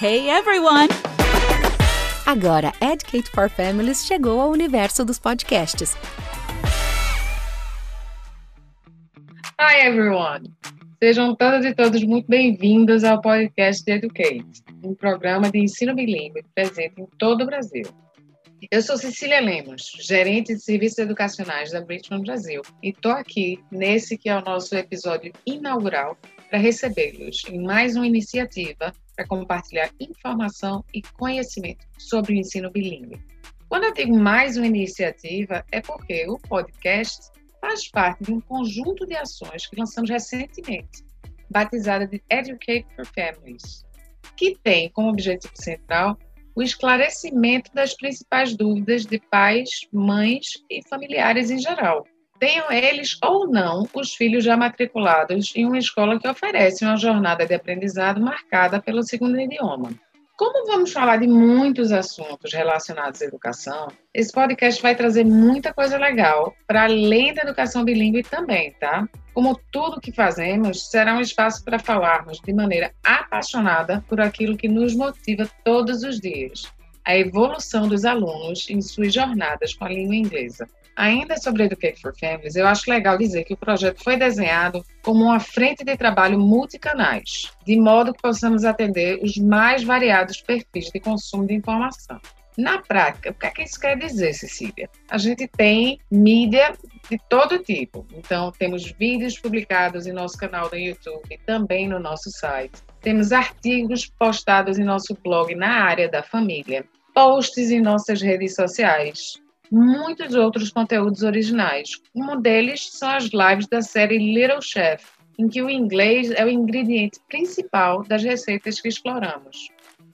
Hey everyone! Agora, Educate for Families chegou ao universo dos podcasts. Hi everyone! Sejam todas e todos muito bem-vindos ao podcast de Educate, um programa de ensino bilíngue presente em todo o Brasil. Eu sou Cecília Lemos, gerente de serviços educacionais da Bridgman Brasil, e estou aqui nesse que é o nosso episódio inaugural para recebê-los em mais uma iniciativa para compartilhar informação e conhecimento sobre o ensino bilíngue. Quando eu digo mais uma iniciativa, é porque o podcast faz parte de um conjunto de ações que lançamos recentemente, batizada de Educate for Families, que tem como objetivo central o esclarecimento das principais dúvidas de pais, mães e familiares em geral tenham eles ou não os filhos já matriculados em uma escola que oferece uma jornada de aprendizado marcada pelo segundo idioma. Como vamos falar de muitos assuntos relacionados à educação, esse podcast vai trazer muita coisa legal para além da educação bilíngue também, tá? Como tudo que fazemos, será um espaço para falarmos de maneira apaixonada por aquilo que nos motiva todos os dias, a evolução dos alunos em suas jornadas com a língua inglesa. Ainda sobre Educate for Families, eu acho legal dizer que o projeto foi desenhado como uma frente de trabalho multicanais, de modo que possamos atender os mais variados perfis de consumo de informação. Na prática, o que é que isso quer dizer, Cecília? A gente tem mídia de todo tipo. Então, temos vídeos publicados em nosso canal do YouTube e também no nosso site. Temos artigos postados em nosso blog na área da família, posts em nossas redes sociais, muitos outros conteúdos originais. Um deles são as lives da série Little Chef, em que o inglês é o ingrediente principal das receitas que exploramos.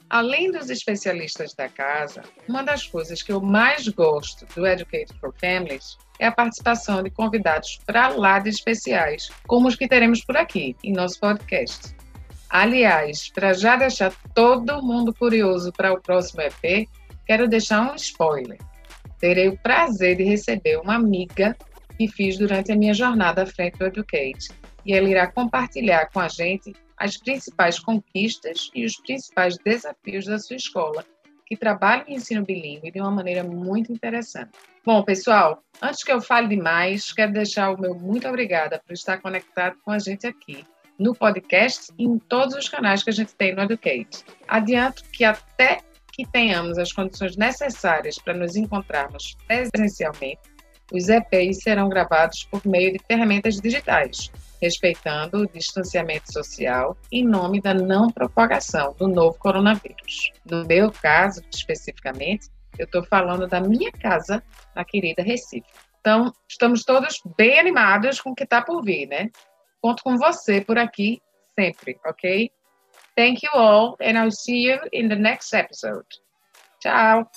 Além dos especialistas da casa, uma das coisas que eu mais gosto do Educate for Families é a participação de convidados para lá de especiais, como os que teremos por aqui, em nosso podcast. Aliás, para já deixar todo mundo curioso para o próximo EP, quero deixar um spoiler terei o prazer de receber uma amiga que fiz durante a minha jornada à frente do Educate. E ela irá compartilhar com a gente as principais conquistas e os principais desafios da sua escola, que trabalha em ensino bilíngue de uma maneira muito interessante. Bom, pessoal, antes que eu fale demais, quero deixar o meu muito obrigada por estar conectado com a gente aqui no podcast e em todos os canais que a gente tem no Educate. Adianto que até que tenhamos as condições necessárias para nos encontrarmos presencialmente, os EPIs serão gravados por meio de ferramentas digitais, respeitando o distanciamento social em nome da não propagação do novo coronavírus. No meu caso, especificamente, eu estou falando da minha casa na querida Recife. Então, estamos todos bem animados com o que está por vir, né? Conto com você por aqui sempre, ok? Thank you all, and I'll see you in the next episode. Ciao.